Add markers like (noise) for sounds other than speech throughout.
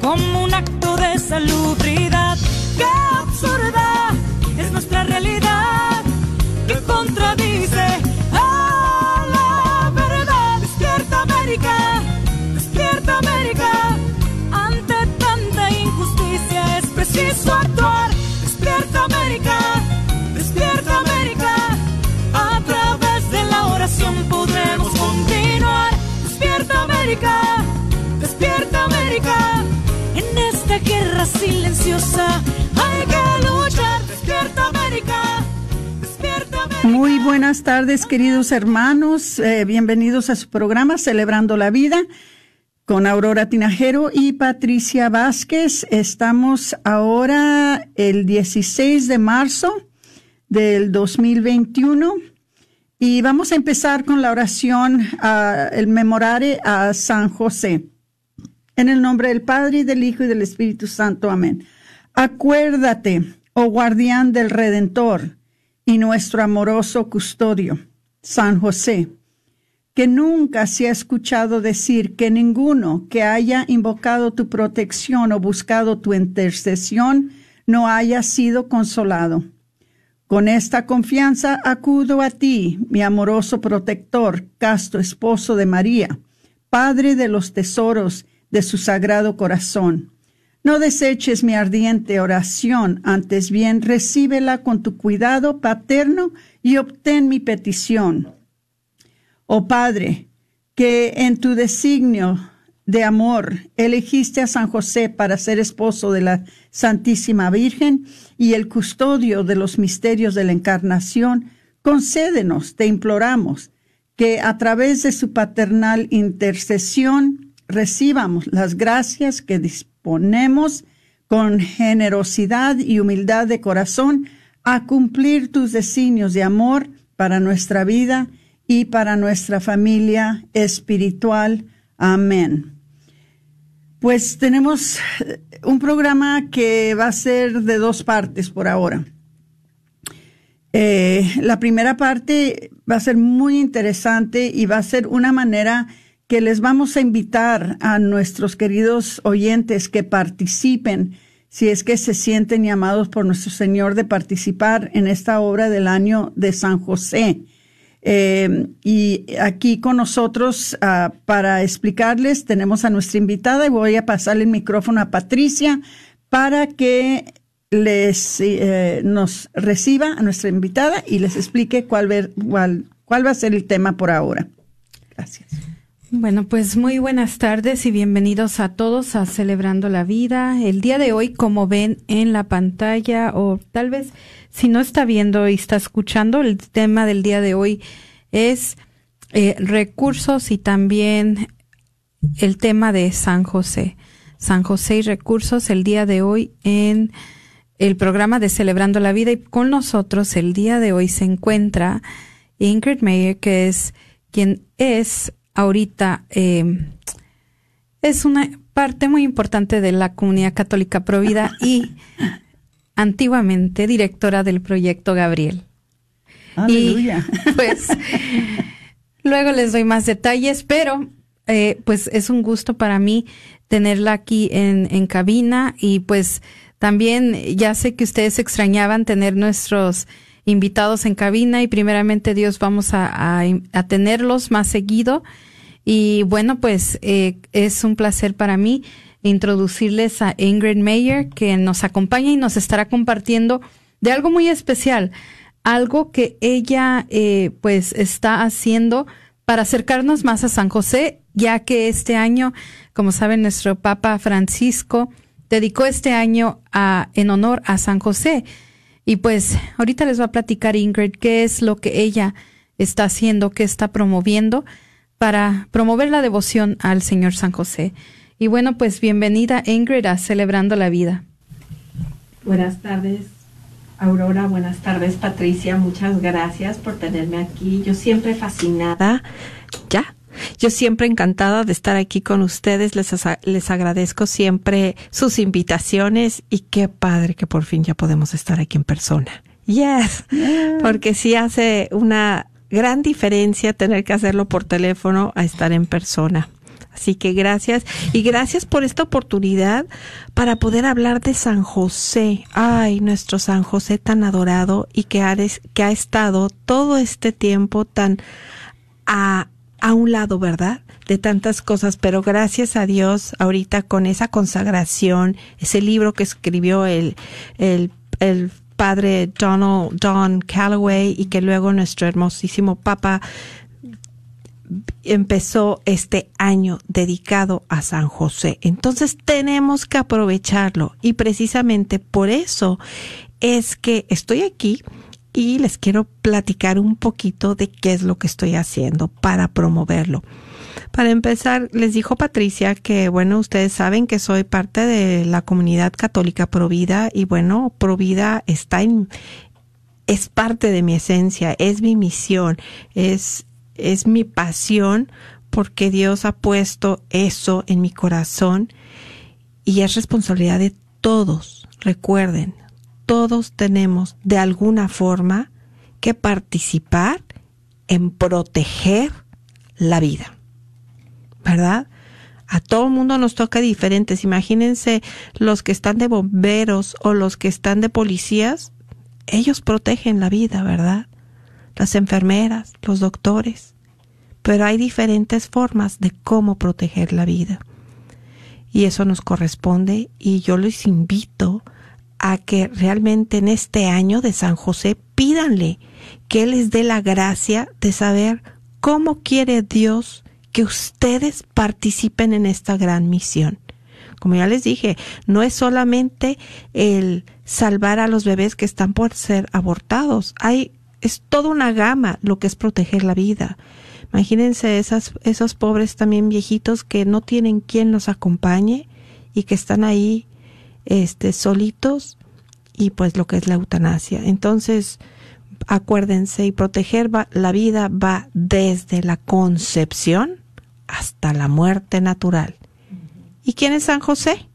como un acto de salubridad. ¡Qué absurda es nuestra realidad! que contradice silenciosa hay que luchar. Despierta América. Muy buenas tardes, queridos hermanos. Eh, bienvenidos a su programa Celebrando la Vida con Aurora Tinajero y Patricia Vázquez. Estamos ahora el 16 de marzo del 2021 y vamos a empezar con la oración, uh, el memorare a San José. En el nombre del Padre y del Hijo y del Espíritu Santo. Amén. Acuérdate, oh guardián del Redentor y nuestro amoroso custodio, San José, que nunca se ha escuchado decir que ninguno que haya invocado tu protección o buscado tu intercesión no haya sido consolado. Con esta confianza acudo a ti, mi amoroso protector, casto esposo de María, Padre de los tesoros de su sagrado corazón. No deseches mi ardiente oración, antes bien recíbela con tu cuidado paterno y obtén mi petición. Oh Padre, que en tu designio de amor elegiste a San José para ser esposo de la Santísima Virgen y el custodio de los misterios de la Encarnación, concédenos, te imploramos, que a través de su paternal intercesión recibamos las gracias que disponemos con generosidad y humildad de corazón a cumplir tus designios de amor para nuestra vida y para nuestra familia espiritual. Amén. Pues tenemos eh, un programa que va a ser de dos partes por ahora. Eh, la primera parte va a ser muy interesante y va a ser una manera que les vamos a invitar a nuestros queridos oyentes que participen, si es que se sienten llamados por nuestro Señor de participar en esta obra del año de San José. Eh, y aquí con nosotros uh, para explicarles tenemos a nuestra invitada y voy a pasarle el micrófono a Patricia para que les eh, nos reciba a nuestra invitada y les explique cuál, ver, cuál va a ser el tema por ahora. Gracias. Bueno, pues muy buenas tardes y bienvenidos a todos a Celebrando la Vida. El día de hoy, como ven en la pantalla, o tal vez si no está viendo y está escuchando, el tema del día de hoy es eh, recursos y también el tema de San José. San José y recursos el día de hoy en el programa de Celebrando la Vida y con nosotros el día de hoy se encuentra Ingrid Mayer, que es quien es ahorita eh, es una parte muy importante de la comunidad católica provida y (laughs) antiguamente directora del proyecto Gabriel. Aleluya. Y pues luego les doy más detalles, pero eh, pues es un gusto para mí tenerla aquí en, en cabina y pues también ya sé que ustedes extrañaban tener nuestros invitados en cabina y primeramente Dios vamos a, a, tenerlos más seguido. Y bueno, pues eh, es un placer para mí introducirles a Ingrid Mayer, que nos acompaña y nos estará compartiendo de algo muy especial, algo que ella eh, pues está haciendo para acercarnos más a San José, ya que este año, como saben, nuestro Papa Francisco dedicó este año a, en honor a San José. Y pues ahorita les va a platicar Ingrid qué es lo que ella está haciendo, qué está promoviendo para promover la devoción al Señor San José. Y bueno, pues bienvenida Ingrid a Celebrando la Vida. Buenas tardes, Aurora. Buenas tardes, Patricia. Muchas gracias por tenerme aquí. Yo siempre fascinada. Ya. Yo siempre encantada de estar aquí con ustedes. Les, les agradezco siempre sus invitaciones y qué padre que por fin ya podemos estar aquí en persona. Yes, porque sí hace una gran diferencia tener que hacerlo por teléfono a estar en persona. Así que gracias y gracias por esta oportunidad para poder hablar de San José. Ay, nuestro San José tan adorado y que ha, que ha estado todo este tiempo tan a, a un lado, ¿verdad? De tantas cosas, pero gracias a Dios ahorita con esa consagración, ese libro que escribió el, el, el padre Donald Don Calloway y que luego nuestro hermosísimo Papa empezó este año dedicado a San José. Entonces tenemos que aprovecharlo y precisamente por eso es que estoy aquí y les quiero platicar un poquito de qué es lo que estoy haciendo para promoverlo. Para empezar, les dijo Patricia que, bueno, ustedes saben que soy parte de la comunidad católica Provida y, bueno, Provida está en, es parte de mi esencia, es mi misión, es, es mi pasión porque Dios ha puesto eso en mi corazón y es responsabilidad de todos. Recuerden, todos tenemos de alguna forma que participar en proteger la vida. ¿Verdad? A todo el mundo nos toca diferentes. Imagínense los que están de bomberos o los que están de policías. Ellos protegen la vida, ¿verdad? Las enfermeras, los doctores. Pero hay diferentes formas de cómo proteger la vida. Y eso nos corresponde y yo les invito a que realmente en este año de San José pídanle que les dé la gracia de saber cómo quiere Dios que ustedes participen en esta gran misión. Como ya les dije, no es solamente el salvar a los bebés que están por ser abortados. Hay, es toda una gama lo que es proteger la vida. Imagínense esas, esos pobres también viejitos que no tienen quien los acompañe y que están ahí este, solitos y pues lo que es la eutanasia. Entonces, acuérdense y proteger la vida va desde la concepción hasta la muerte natural. ¿Y quién es San José?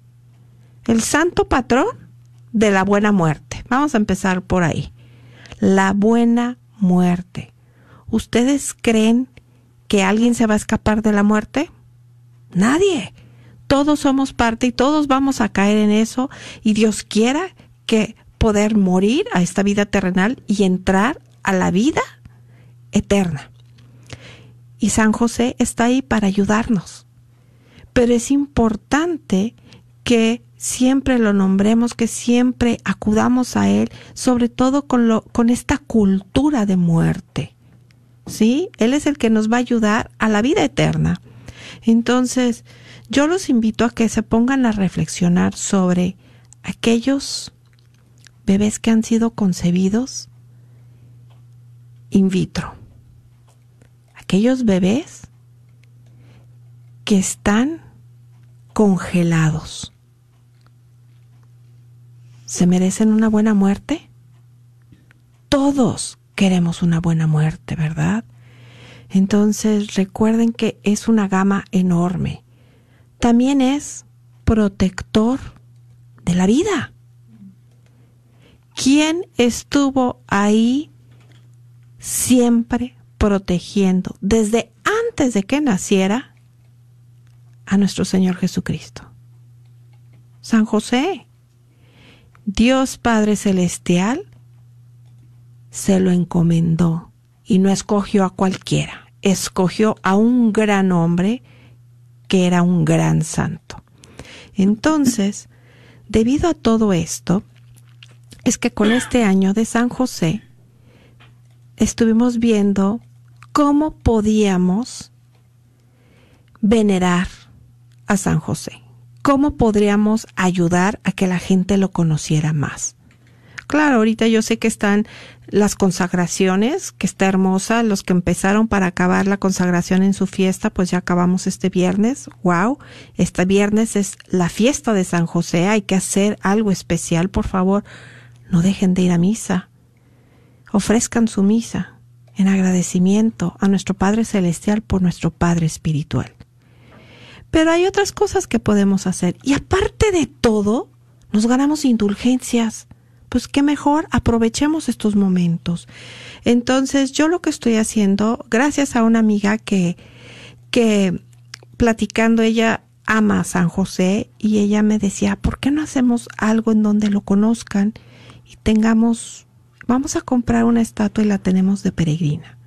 El santo patrón de la buena muerte. Vamos a empezar por ahí. La buena muerte. ¿Ustedes creen que alguien se va a escapar de la muerte? Nadie todos somos parte y todos vamos a caer en eso y Dios quiera que poder morir a esta vida terrenal y entrar a la vida eterna. Y San José está ahí para ayudarnos. Pero es importante que siempre lo nombremos, que siempre acudamos a Él, sobre todo con, lo, con esta cultura de muerte. ¿Sí? Él es el que nos va a ayudar a la vida eterna. Entonces, yo los invito a que se pongan a reflexionar sobre aquellos bebés que han sido concebidos in vitro. Aquellos bebés que están congelados. ¿Se merecen una buena muerte? Todos queremos una buena muerte, ¿verdad? Entonces recuerden que es una gama enorme también es protector de la vida. ¿Quién estuvo ahí siempre protegiendo desde antes de que naciera a nuestro Señor Jesucristo? San José. Dios Padre Celestial se lo encomendó y no escogió a cualquiera, escogió a un gran hombre que era un gran santo. Entonces, debido a todo esto, es que con este año de San José estuvimos viendo cómo podíamos venerar a San José, cómo podríamos ayudar a que la gente lo conociera más. Claro, ahorita yo sé que están las consagraciones, que está hermosa, los que empezaron para acabar la consagración en su fiesta, pues ya acabamos este viernes. Wow, este viernes es la fiesta de San José, hay que hacer algo especial, por favor, no dejen de ir a misa. Ofrezcan su misa en agradecimiento a nuestro Padre Celestial por nuestro Padre Espiritual. Pero hay otras cosas que podemos hacer y aparte de todo, nos ganamos indulgencias pues qué mejor aprovechemos estos momentos. Entonces, yo lo que estoy haciendo, gracias a una amiga que, que platicando, ella ama a San José y ella me decía, ¿por qué no hacemos algo en donde lo conozcan y tengamos, vamos a comprar una estatua y la tenemos de peregrina?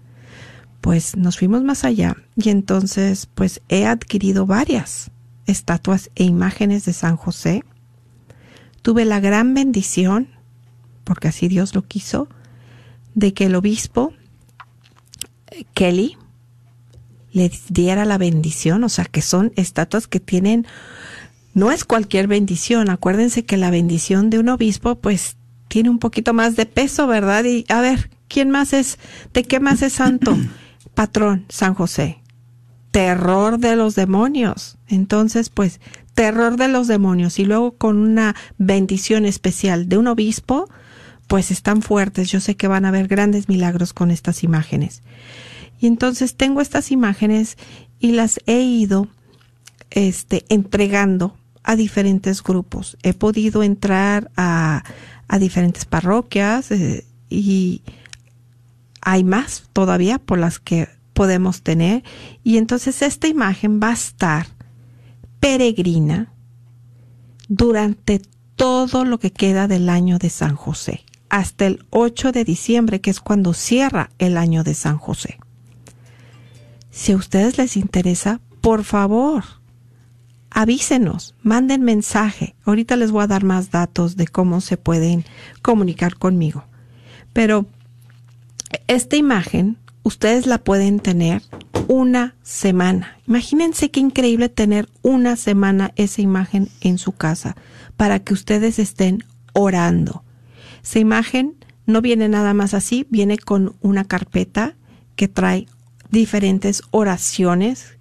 Pues nos fuimos más allá y entonces pues he adquirido varias estatuas e imágenes de San José. Tuve la gran bendición, porque así Dios lo quiso, de que el obispo eh, Kelly le diera la bendición, o sea, que son estatuas que tienen, no es cualquier bendición, acuérdense que la bendición de un obispo pues tiene un poquito más de peso, ¿verdad? Y a ver, ¿quién más es, de qué más es santo? (clears throat) Patrón, San José. Terror de los demonios. Entonces, pues, terror de los demonios y luego con una bendición especial de un obispo, pues están fuertes. Yo sé que van a haber grandes milagros con estas imágenes. Y entonces tengo estas imágenes y las he ido este, entregando a diferentes grupos. He podido entrar a, diferentes parroquias eh, y hay más todavía por las que podemos tener. Y entonces esta imagen va a estar peregrina durante todo lo que queda del año de San José, hasta el 8 de diciembre, que es cuando cierra el año de San José. Si a ustedes les interesa, por favor, avísenos, manden mensaje. Ahorita les voy a dar más datos de cómo se pueden comunicar conmigo. Pero esta imagen ustedes la pueden tener una semana. Imagínense qué increíble tener una semana esa imagen en su casa para que ustedes estén orando. Esa imagen no viene nada más así, viene con una carpeta que trae diferentes oraciones,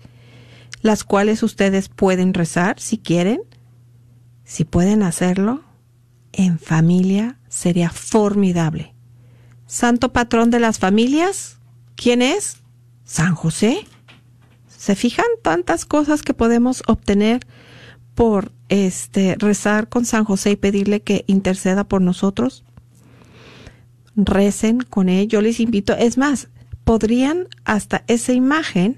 las cuales ustedes pueden rezar si quieren. Si pueden hacerlo en familia, sería formidable. Santo patrón de las familias, ¿quién es? San José. ¿Se fijan tantas cosas que podemos obtener por este rezar con San José y pedirle que interceda por nosotros? Recen con él. Yo les invito, es más, podrían hasta esa imagen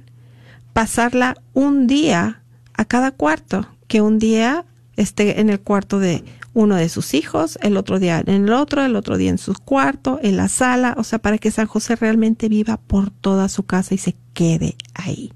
pasarla un día a cada cuarto, que un día esté en el cuarto de uno de sus hijos, el otro día en el otro, el otro día en su cuarto, en la sala, o sea, para que San José realmente viva por toda su casa y se quede ahí.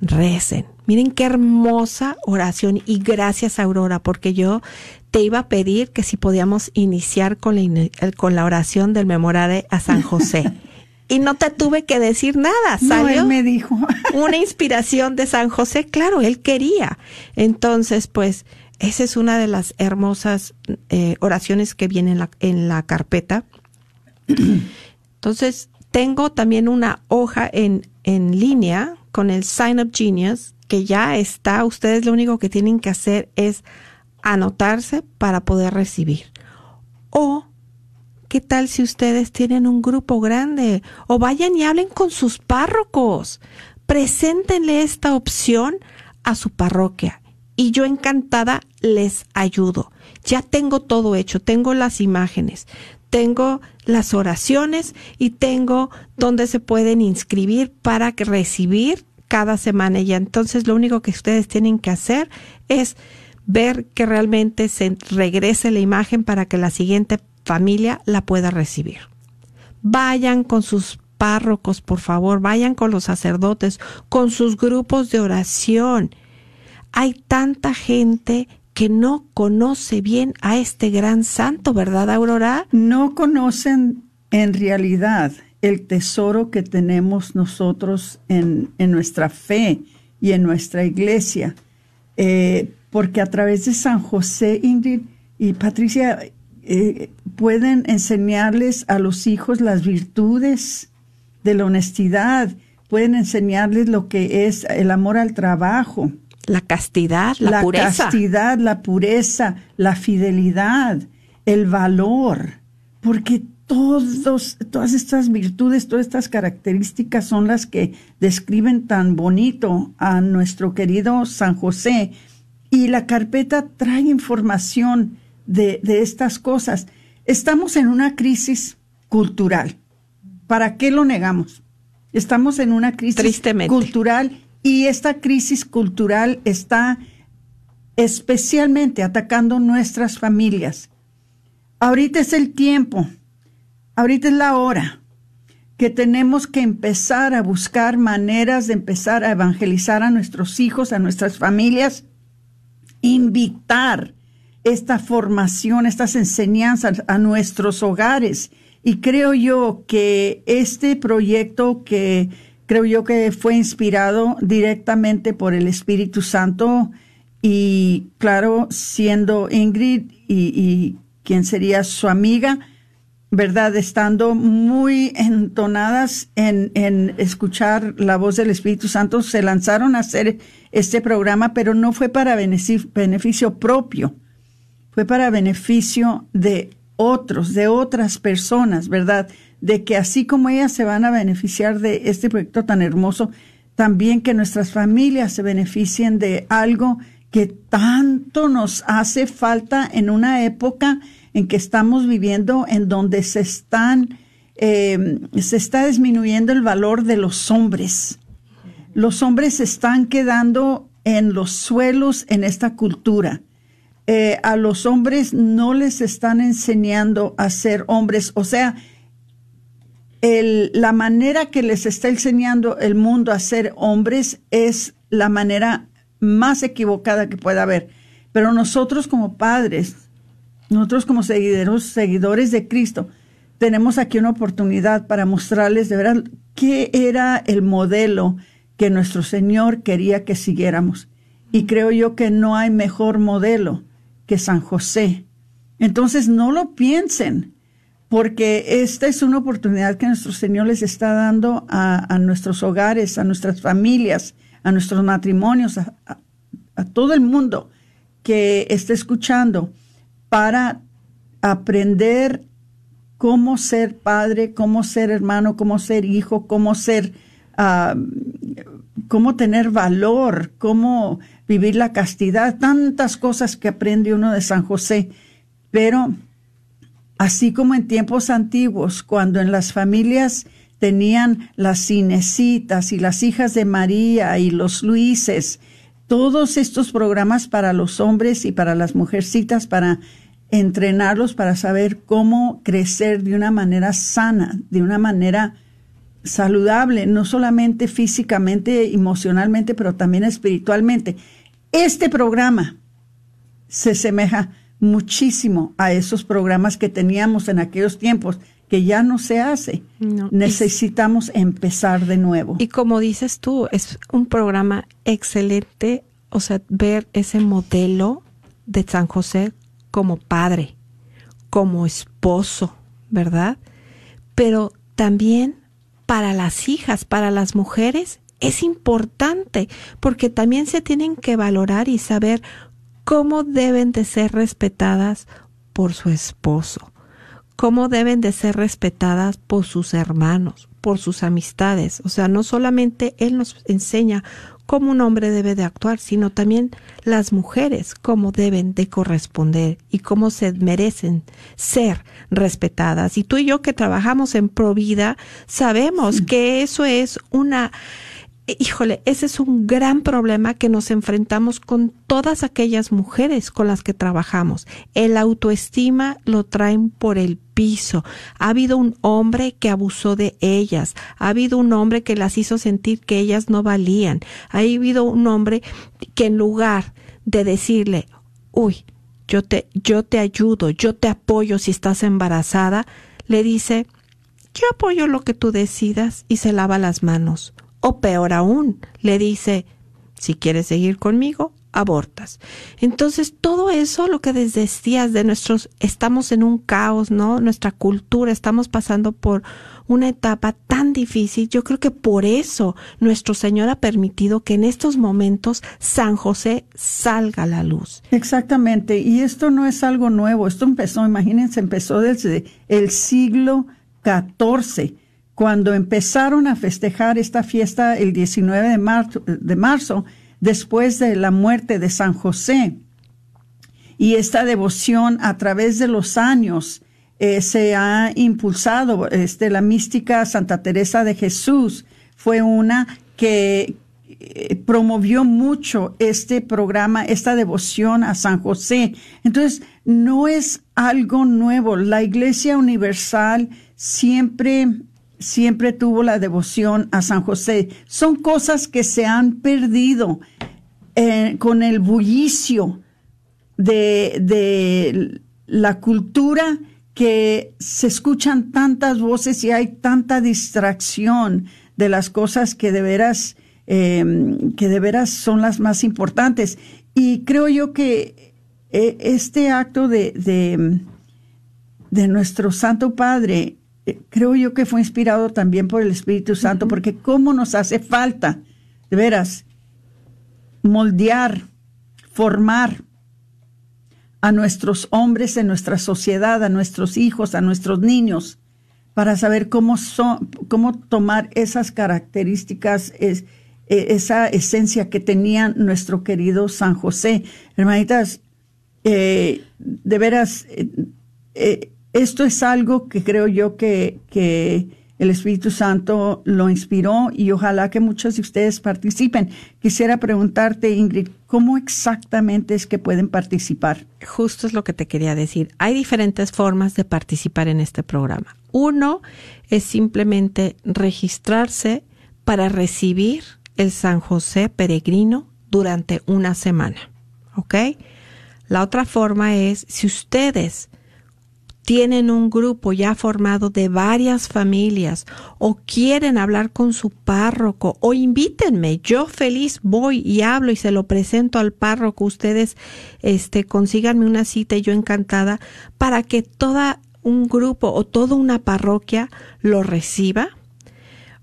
Recen. Miren qué hermosa oración y gracias Aurora, porque yo te iba a pedir que si podíamos iniciar con la, con la oración del memorare a San José. (laughs) y no te tuve que decir nada. Salió no, me dijo. (laughs) una inspiración de San José, claro, él quería. Entonces, pues, esa es una de las hermosas eh, oraciones que viene en la, en la carpeta. (clears throat) Entonces, tengo también una hoja en, en línea con el Sign Up Genius, que ya está. Ustedes lo único que tienen que hacer es anotarse para poder recibir. O ¿Qué tal si ustedes tienen un grupo grande? O vayan y hablen con sus párrocos. Preséntenle esta opción a su parroquia. Y yo encantada les ayudo. Ya tengo todo hecho, tengo las imágenes, tengo las oraciones y tengo donde se pueden inscribir para recibir cada semana. Y entonces lo único que ustedes tienen que hacer es ver que realmente se regrese la imagen para que la siguiente familia la pueda recibir. Vayan con sus párrocos, por favor, vayan con los sacerdotes, con sus grupos de oración. Hay tanta gente que no conoce bien a este gran santo, ¿verdad, Aurora? No conocen en realidad el tesoro que tenemos nosotros en, nuestra fe y en nuestra iglesia. Eh, porque a través de San José, Ingrid y Patricia, eh, pueden enseñarles a los hijos las virtudes de la honestidad, pueden enseñarles lo que es el amor al trabajo. La castidad, la, pureza. La castidad, la pureza, la fidelidad, el valor, porque todos, todas estas virtudes, todas estas características son las que describen tan bonito a nuestro querido San José. Y la carpeta trae información de, estas cosas. Estamos en una crisis cultural. ¿Para qué lo negamos? Estamos en una crisis cultural y esta crisis cultural está especialmente atacando nuestras familias. Ahorita es el tiempo, ahorita es la hora que tenemos que empezar a buscar maneras de empezar a evangelizar a nuestros hijos, a nuestras familias, invitar esta formación, estas enseñanzas a nuestros hogares. Y creo yo que este proyecto que creo yo que fue inspirado directamente por el Espíritu Santo y claro, siendo Ingrid y, y quien sería su amiga, ¿verdad? Estando muy entonadas en, en escuchar la voz del Espíritu Santo, se lanzaron a hacer este programa, pero no fue para beneficio propio, fue para beneficio de otros, de otras personas, ¿verdad? De que así como ellas se van a beneficiar de este proyecto tan hermoso, también que nuestras familias se beneficien de algo que tanto nos hace falta en una época en que estamos viviendo, en donde se están, eh, se está disminuyendo el valor de los hombres. Los hombres se están quedando en los suelos en esta cultura. Eh, a los hombres no les están enseñando a ser hombres, o sea, la manera que les está enseñando el mundo a ser hombres es la manera más equivocada que pueda haber. Pero nosotros como padres, nosotros como seguidores, seguidores de Cristo, tenemos aquí una oportunidad para mostrarles de verdad qué era el modelo que nuestro Señor quería que siguiéramos. Y creo yo que no hay mejor modelo que San José. Entonces no lo piensen, porque esta es una oportunidad que nuestro Señor les está dando a, nuestros hogares, a nuestras familias, a nuestros matrimonios, a, a todo el mundo que esté escuchando para aprender cómo ser padre, cómo ser hermano, cómo ser hijo, cómo ser, uh, cómo tener valor, cómo vivir la castidad, tantas cosas que aprende uno de San José. Pero así como en tiempos antiguos, cuando en las familias tenían las cinecitas y las hijas de María y los Luises, todos estos programas para los hombres y para las mujercitas, para entrenarlos para saber cómo crecer de una manera sana, de una manera saludable, no solamente físicamente, emocionalmente, pero también espiritualmente. Este programa se semeja muchísimo a esos programas que teníamos en aquellos tiempos, que ya no se hace. Necesitamos empezar de nuevo. Y como dices tú, es un programa excelente, o sea, ver ese modelo de San José como padre, como esposo, ¿verdad? Pero también para las hijas, para las mujeres, es importante porque también se tienen que valorar y saber cómo deben de ser respetadas por su esposo, cómo deben de ser respetadas por sus hermanos, por sus amistades. O sea, no solamente él nos enseña cómo un hombre debe de actuar, sino también las mujeres cómo deben de corresponder y cómo se merecen ser respetadas. Y tú y yo que trabajamos en Provida sabemos que eso es una híjole, ese es un gran problema que nos enfrentamos con todas aquellas mujeres con las que trabajamos. El autoestima lo traen por el piso. Ha habido un hombre que abusó de ellas. Ha habido un hombre que las hizo sentir que ellas no valían. Ha habido un hombre que en lugar de decirle, uy, yo te, yo te ayudo, yo te apoyo si estás embarazada, le dice, yo apoyo lo que tú decidas y se lava las manos. O peor aún, le dice, si quieres seguir conmigo, abortas. Entonces, todo eso, lo que decías de nuestros, estamos en un caos, ¿no? Nuestra cultura, estamos pasando por una etapa tan difícil. Yo creo que por eso nuestro Señor ha permitido que en estos momentos San José salga a la luz. Exactamente. Y esto no es algo nuevo. Esto empezó, imagínense, empezó desde el siglo XIV cuando empezaron a festejar esta fiesta el 19 de marzo, de marzo, después de la muerte de San José. Y esta devoción a través de los años eh, se ha impulsado. Este, la mística Santa Teresa de Jesús fue una que eh, promovió mucho este programa, esta devoción a San José. Entonces, no es algo nuevo. La Iglesia Universal siempre, siempre tuvo la devoción a San José. Son cosas que se han perdido eh, con el bullicio de, de la cultura que se escuchan tantas voces y hay tanta distracción de las cosas que de veras, em, que de veras son las más importantes. Y creo yo que eh, este acto de, de, nuestro Santo Padre, creo yo que fue inspirado también por el Espíritu Santo, porque cómo nos hace falta, de veras, moldear, formar a nuestros hombres en nuestra sociedad, a nuestros hijos, a nuestros niños, para saber cómo, son, cómo tomar esas características, es, e, esa esencia que tenía nuestro querido San José. Hermanitas, eh, de veras, eh, eh, esto es algo que creo yo que, que el Espíritu Santo lo inspiró y ojalá que muchos de ustedes participen. Quisiera preguntarte, Ingrid, ¿cómo exactamente es que pueden participar? Justo es lo que te quería decir. Hay diferentes formas de participar en este programa. Uno es simplemente registrarse para recibir el San José peregrino durante una semana. ¿Ok? La otra forma es, si ustedes tienen un grupo ya formado de varias familias o quieren hablar con su párroco o invítenme, yo feliz voy y hablo y se lo presento al párroco, ustedes este consíganme una cita y yo encantada para que toda un grupo o toda una parroquia lo reciba.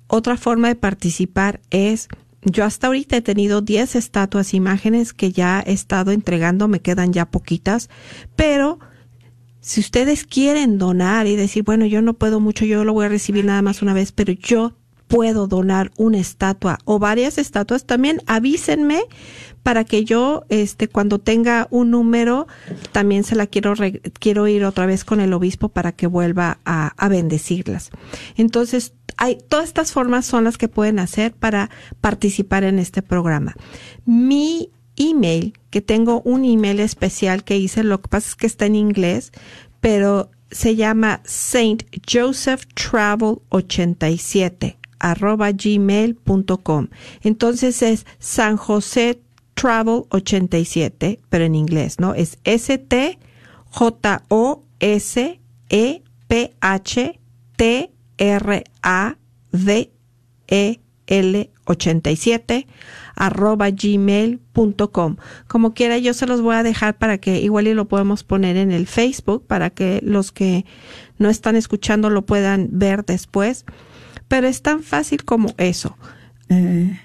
Otra forma de participar es yo hasta ahorita he tenido 10 estatuas, imágenes que ya he estado entregando, me quedan ya poquitas, pero si ustedes quieren donar y decir, bueno, yo no puedo mucho, yo lo voy a recibir nada más una vez, pero yo puedo donar una estatua o varias estatuas, también avísenme para que yo, este, cuando tenga un número, también se la quiero, quiero ir otra vez con el obispo para que vuelva a, a bendecirlas. Entonces, hay, todas estas formas son las que pueden hacer para participar en este programa. Mi email, que tengo un email especial que hice, lo que pasa es que está en inglés, pero se llama Saint Joseph Travel 87 arroba gmail.com. Entonces es San José Travel 87, pero en inglés, ¿no? Es S-T-J-O-S-E-P-H-T-R-A-V-E l87 arroba gmail.com. Como quiera, yo se los voy a dejar para que igual y lo podemos poner en el Facebook para que los que no están escuchando lo puedan ver después. Pero es tan fácil como eso. Eh.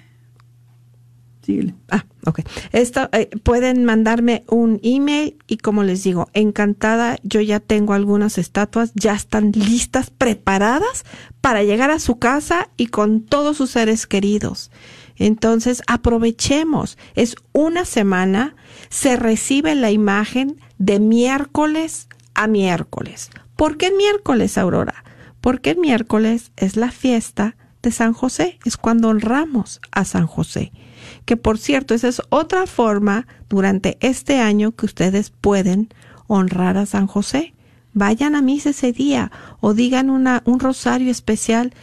Ah, ok. Eh, pueden mandarme un email y como les digo, encantada, yo ya tengo algunas estatuas, ya están listas, preparadas para llegar a su casa y con todos sus seres queridos. Entonces, aprovechemos. Es una semana, se recibe la imagen de miércoles a miércoles. ¿Por qué miércoles, Aurora? Porque miércoles es la fiesta de San José, es cuando honramos a San José. Que por cierto, esa es otra forma durante este año que ustedes pueden honrar a San José. Vayan a misa ese día o digan una, un rosario especial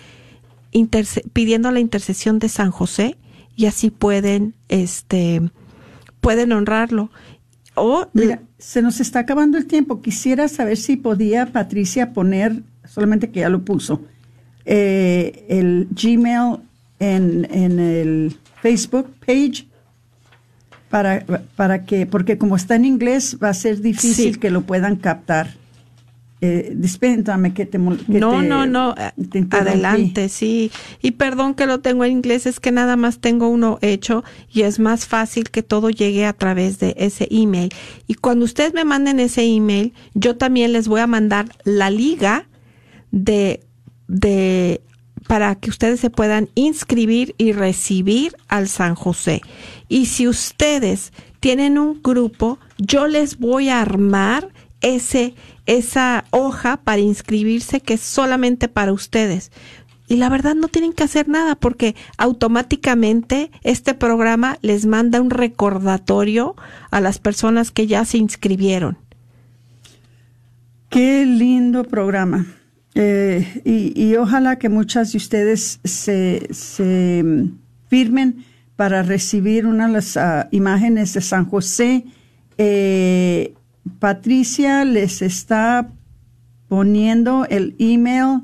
pidiendo la intercesión de San José y así pueden, este, pueden honrarlo. O, Mira, se nos está acabando el tiempo. Quisiera saber si podía Patricia poner, solamente que ya lo puso, eh, el Gmail en, en, el Facebook page para, para que, porque como está en inglés va a ser difícil que lo puedan captar. Eh, dispéntame que te no no no adelante sí. Y perdón que lo tengo en inglés es que nada más tengo uno hecho y es más fácil que todo llegue a través de ese email. Y cuando ustedes me manden ese email yo también les voy a mandar la liga de de para que ustedes se puedan inscribir y recibir al San José y si ustedes tienen un grupo yo les voy a armar ese esa hoja para inscribirse que es solamente para ustedes. y la verdad no tienen que hacer nada porque automáticamente este programa les manda un recordatorio a las personas que ya se inscribieron. Qué lindo programa. Eh, y, ojalá que muchas de ustedes se, se mm, firmen para recibir una de las ah, imágenes de San José. Eh, Patricia les está poniendo el email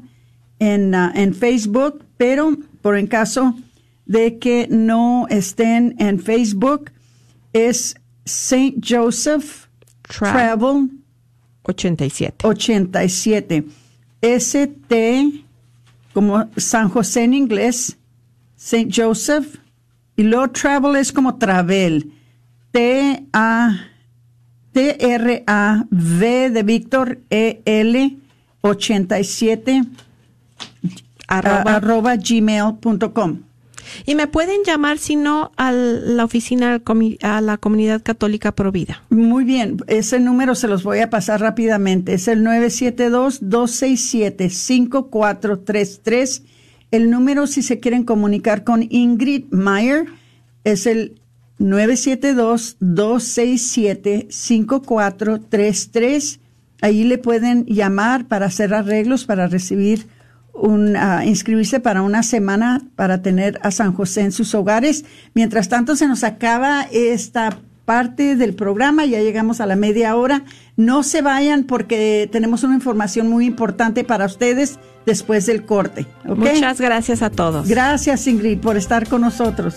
en, ah, en Facebook, pero por en caso de que no estén en Facebook, es St. Joseph Travel 87. 87. ST, como San José en inglés, St. Joseph, y luego travel es como travel. T-A, T-R-A-V de Víctor, E-L, 87 arroba, arroba gmail.com. Y me pueden llamar, si no, a la oficina, a la Comunidad Católica Provida. Muy bien, ese número se los voy a pasar rápidamente. Es el 972-267-5433. El número, si se quieren comunicar con Ingrid Meyer, es el 972-267-5433. Ahí le pueden llamar para hacer arreglos, para recibir un, uh, inscribirse para una semana para tener a San José en sus hogares. Mientras tanto, se nos acaba esta parte del programa, ya llegamos a la media hora. No se vayan porque tenemos una información muy importante para ustedes después del corte. Muchas gracias a todos. Gracias, Ingrid, por estar con nosotros.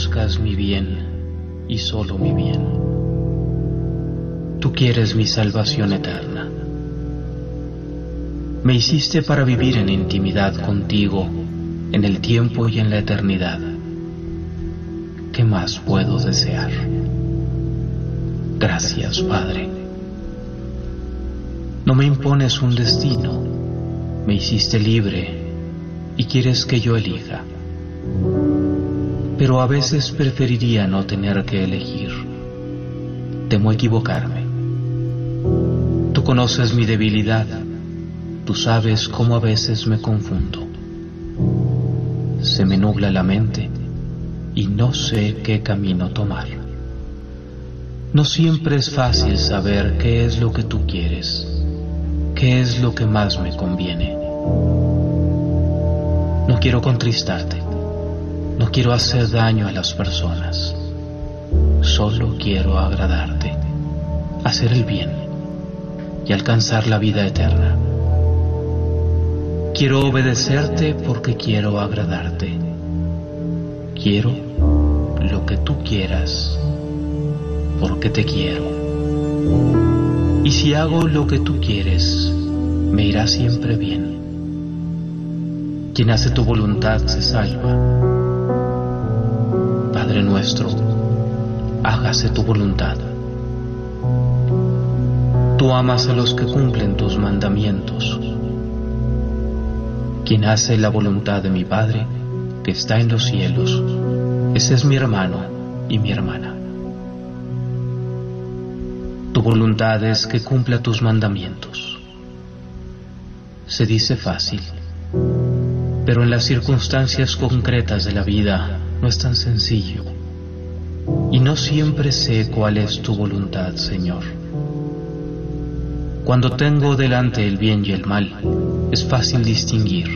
Buscas mi bien y solo mi bien. Tú quieres mi salvación eterna. Me hiciste para vivir en intimidad contigo en el tiempo y en la eternidad. ¿Qué más puedo desear? Gracias, Padre. No me impones un destino, me hiciste libre y quieres que yo elija pero a veces preferiría no tener que elegir. Temo equivocarme. Tú conoces mi debilidad, tú sabes cómo a veces me confundo. Se me nubla la mente y no sé qué camino tomar. No siempre es fácil saber qué es lo que tú quieres, qué es lo que más me conviene. No quiero contristarte no quiero hacer daño a las personas. Solo quiero agradarte, hacer el bien y alcanzar la vida eterna. Quiero obedecerte porque quiero agradarte. Quiero lo que tú quieras porque te quiero. Y si hago lo que tú quieres, me irá siempre bien. Quien hace tu voluntad se salva Padre nuestro, hágase tu voluntad. tú amas a los que cumplen tus mandamientos. Quien hace la voluntad de mi Padre, que está en los cielos, ese es mi hermano y mi hermana. Tu voluntad es que cumpla tus mandamientos. Se dice fácil, pero en las circunstancias concretas de la vida no es tan sencillo. Y no siempre sé cuál es tu voluntad, Señor. Cuando tengo delante el bien y el mal, es fácil distinguir,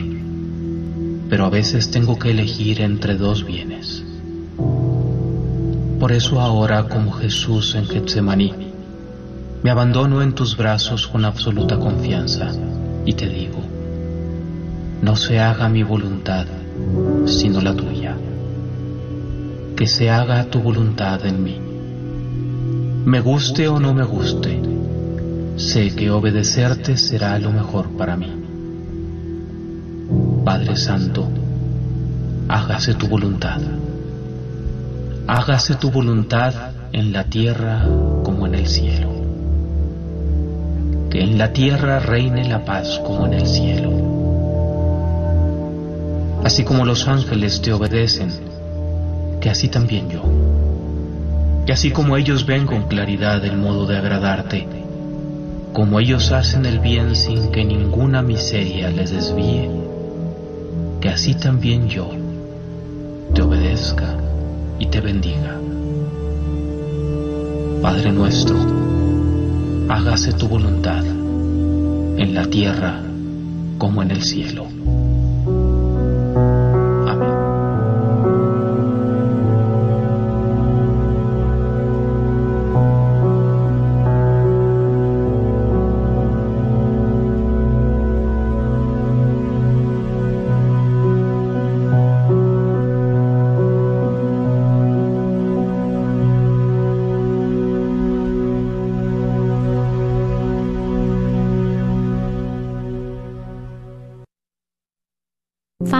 pero a veces tengo que elegir entre dos bienes. Por eso ahora, como Jesús en Getsemaní, me abandono en tus brazos con absoluta confianza y te digo, no se haga mi voluntad, sino la tuya. Que se haga tu voluntad en mí. Me guste o no me guste, sé que obedecerte será lo mejor para mí. Padre Santo, hágase tu voluntad. Hágase tu voluntad en la tierra como en el cielo. Que en la tierra reine la paz como en el cielo. Así como los ángeles te obedecen, que así también yo. Que así como ellos ven con claridad el modo de agradarte, como ellos hacen el bien sin que ninguna miseria les desvíe, que así también yo te obedezca y te bendiga. Padre nuestro, hágase tu voluntad en la tierra como en el cielo.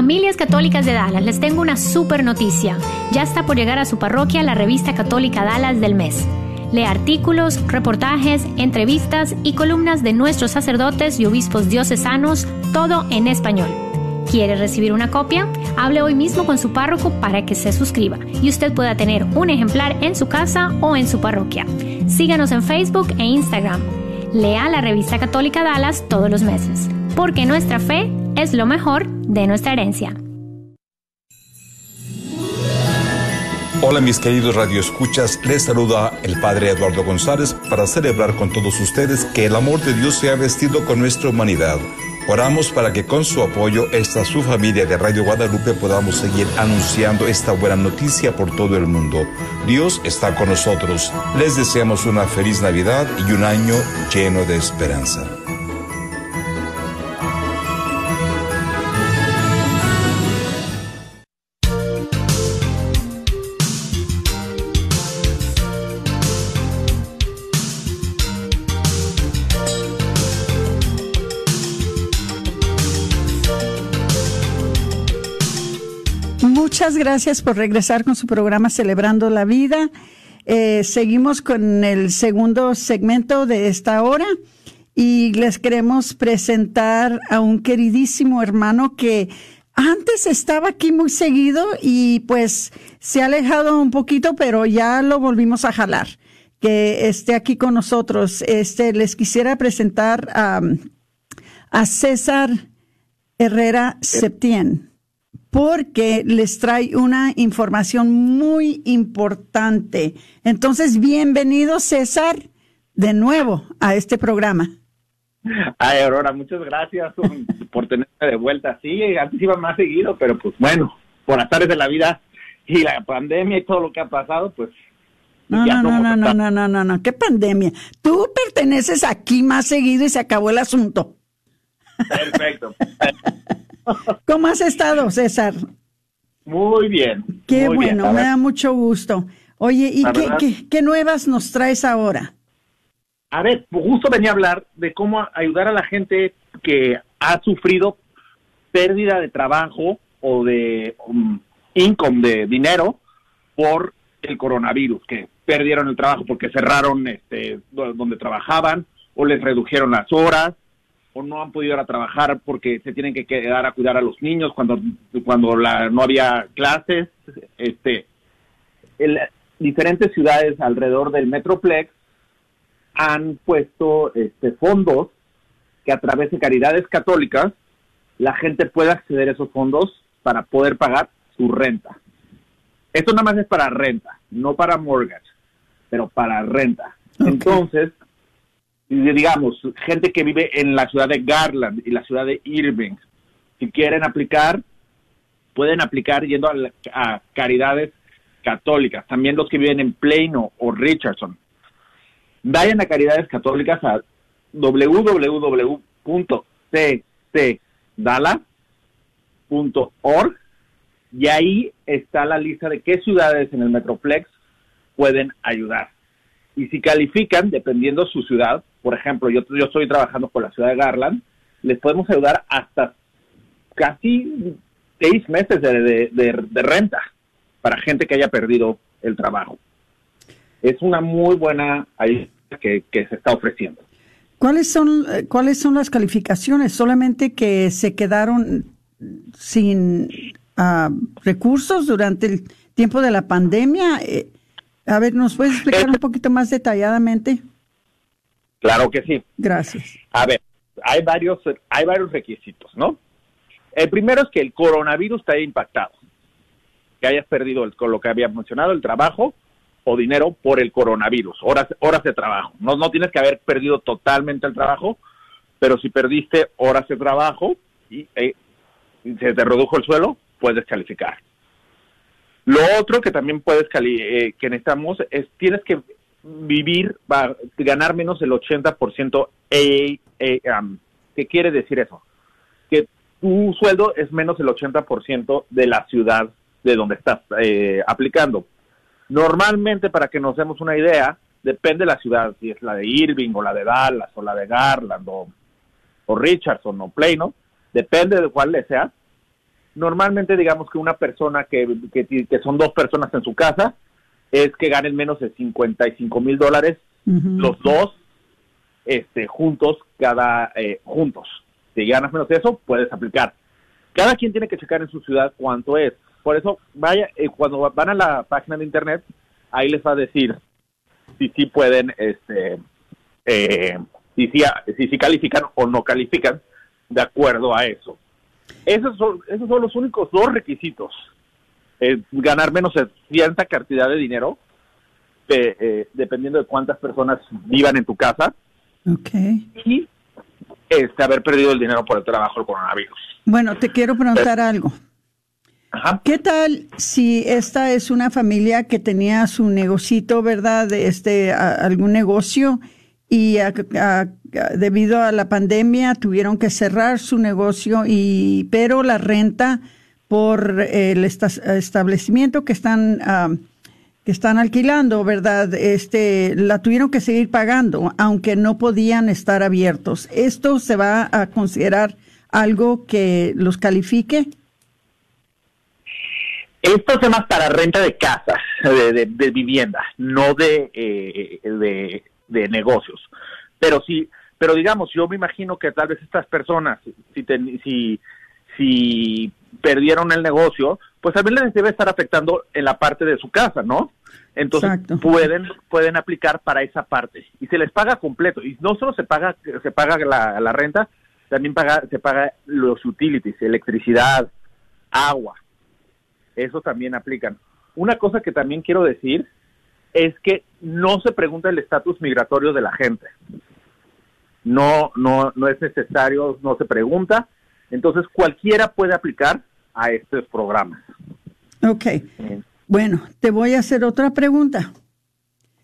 Familias Católicas de Dallas, les tengo una super noticia. Ya está por llegar a su parroquia la revista católica Dallas del mes. Lee artículos, reportajes, entrevistas y columnas de nuestros sacerdotes y obispos diocesanos, todo en español. ¿Quiere recibir una copia? Hable hoy mismo con su párroco para que se suscriba y usted pueda tener un ejemplar en su casa o en su parroquia. Síganos en Facebook e Instagram. Lea la revista católica Dallas todos los meses, porque nuestra fe es lo mejor de nuestra herencia. Hola mis queridos radioescuchas, les saluda el Padre Eduardo González para celebrar con todos ustedes que el amor de Dios se ha vestido con nuestra humanidad. Oramos para que con su apoyo esta su familia de Radio Guadalupe podamos seguir anunciando esta buena noticia por todo el mundo. Dios está con nosotros. Les deseamos una feliz Navidad y un año lleno de esperanza. Muchas gracias por regresar con su programa Celebrando la Vida. Eh, seguimos con el segundo segmento de esta hora y les queremos presentar a un queridísimo hermano que antes estaba aquí muy seguido y pues se ha alejado un poquito, pero ya lo volvimos a jalar. Que esté aquí con nosotros. Este, les quisiera presentar a, a César Herrera Septien porque les trae una información muy importante. Entonces, bienvenido César de nuevo a este programa. Ay, Aurora, muchas gracias por tenerme de vuelta. Sí, antes iba más seguido, pero pues bueno, por azares de la vida y la pandemia y todo lo que ha pasado, pues. No, no, no, no, no, no, no, no, no, qué pandemia. Tú perteneces aquí más seguido y se acabó el asunto. Perfecto. ¿Cómo has estado, César? Muy bien. Qué muy bueno, me da mucho gusto. Oye, ¿y qué, verdad- qué, qué nuevas nos traes ahora? A ver, justo venía a hablar de cómo ayudar a la gente que ha sufrido pérdida de trabajo o de um, income, de dinero, por el coronavirus, que perdieron el trabajo porque cerraron este, do- donde trabajaban o les redujeron las horas, o no han podido ir a trabajar porque se tienen que quedar a cuidar a los niños cuando, cuando la, no había clases. Este, el, diferentes ciudades alrededor del Metroplex han puesto este, fondos que a través de caridades católicas la gente pueda acceder a esos fondos para poder pagar su renta. Esto nada más es para renta, no para mortgage, pero para renta. Entonces, digamos, gente que vive en la ciudad de Garland y la ciudad de Irving, si quieren aplicar, pueden aplicar yendo a, caridades católicas. También los que viven en Plano o Richardson. Vayan a caridades católicas a www.ccdallas.org y ahí está la lista de qué ciudades en el Metroplex pueden ayudar. Y si califican, dependiendo su ciudad, por ejemplo, yo, yo estoy trabajando por la ciudad de Garland, les podemos ayudar hasta casi seis meses de, de, renta para gente que haya perdido el trabajo. Es una muy buena ayuda que, que se está ofreciendo. ¿Cuáles son, eh, ¿Cuáles son las calificaciones? ¿Solamente que se quedaron sin uh, recursos durante el tiempo de la pandemia? Eh, a ver, ¿nos puedes explicar un poquito más detalladamente? Claro que sí. Gracias. A ver, hay varios, hay varios requisitos, ¿no? El primero es que el coronavirus te haya impactado, que hayas perdido el, con lo que había mencionado, el trabajo o dinero por el coronavirus, horas, horas de trabajo. No, no tienes que haber perdido totalmente el trabajo, pero si perdiste horas de trabajo y eh, se te redujo el suelo, puedes calificar. Lo otro que también puedes eh, que necesitamos es tienes que vivir, va, ganar menos del 80% eh, eh, ¿Qué quiere decir eso? Que tu sueldo es menos del 80% de la ciudad de donde estás eh, aplicando. Normalmente, para que nos demos una idea, depende de la ciudad, si es la de Irving o la de Dallas o la de Garland o, o Richardson o Plano, depende de cuál le sea, normalmente digamos que una persona que, que, son dos personas en su casa es que ganen menos de 55 mil dólares los dos este, juntos, cada eh, juntos. Si ganas menos de eso, puedes aplicar. Cada quien tiene que checar en su ciudad cuánto es. Por eso, vaya, eh, cuando van a la página de internet, ahí les va a decir si sí pueden, este, eh, si, si, si califican o no califican de acuerdo a eso. Esos son, esos son los únicos dos requisitos. Eh, ganar menos de cierta cantidad de dinero, eh, dependiendo de cuántas personas vivan en tu casa. Okay. Y este, haber perdido el dinero por el trabajo del coronavirus. Bueno, te quiero preguntar algo. Ajá. ¿Qué tal si esta es una familia que tenía su negocito, verdad, de este algún negocio y debido a la pandemia tuvieron que cerrar su negocio y pero la renta por el establecimiento que están que están alquilando, ¿verdad? Este la tuvieron que seguir pagando aunque no podían estar abiertos. ¿Esto se va a considerar algo que los califique? Esto es más para renta de casas, de, de, vivienda, no de, eh, de de negocios. Pero sí, pero digamos, yo me imagino que tal vez estas personas, si, si, si perdieron el negocio, pues también les debe estar afectando en la parte de su casa, ¿no? Entonces pueden pueden aplicar para esa parte y se les paga completo y no solo se paga se paga la, la renta, también paga se paga los utilities, electricidad, agua. Eso también aplican. Una cosa que también quiero decir es que no se pregunta el estatus migratorio de la gente. No, no, no es necesario, no se pregunta. Entonces cualquiera puede aplicar a estos programas. Ok. Bueno, te voy a hacer otra pregunta.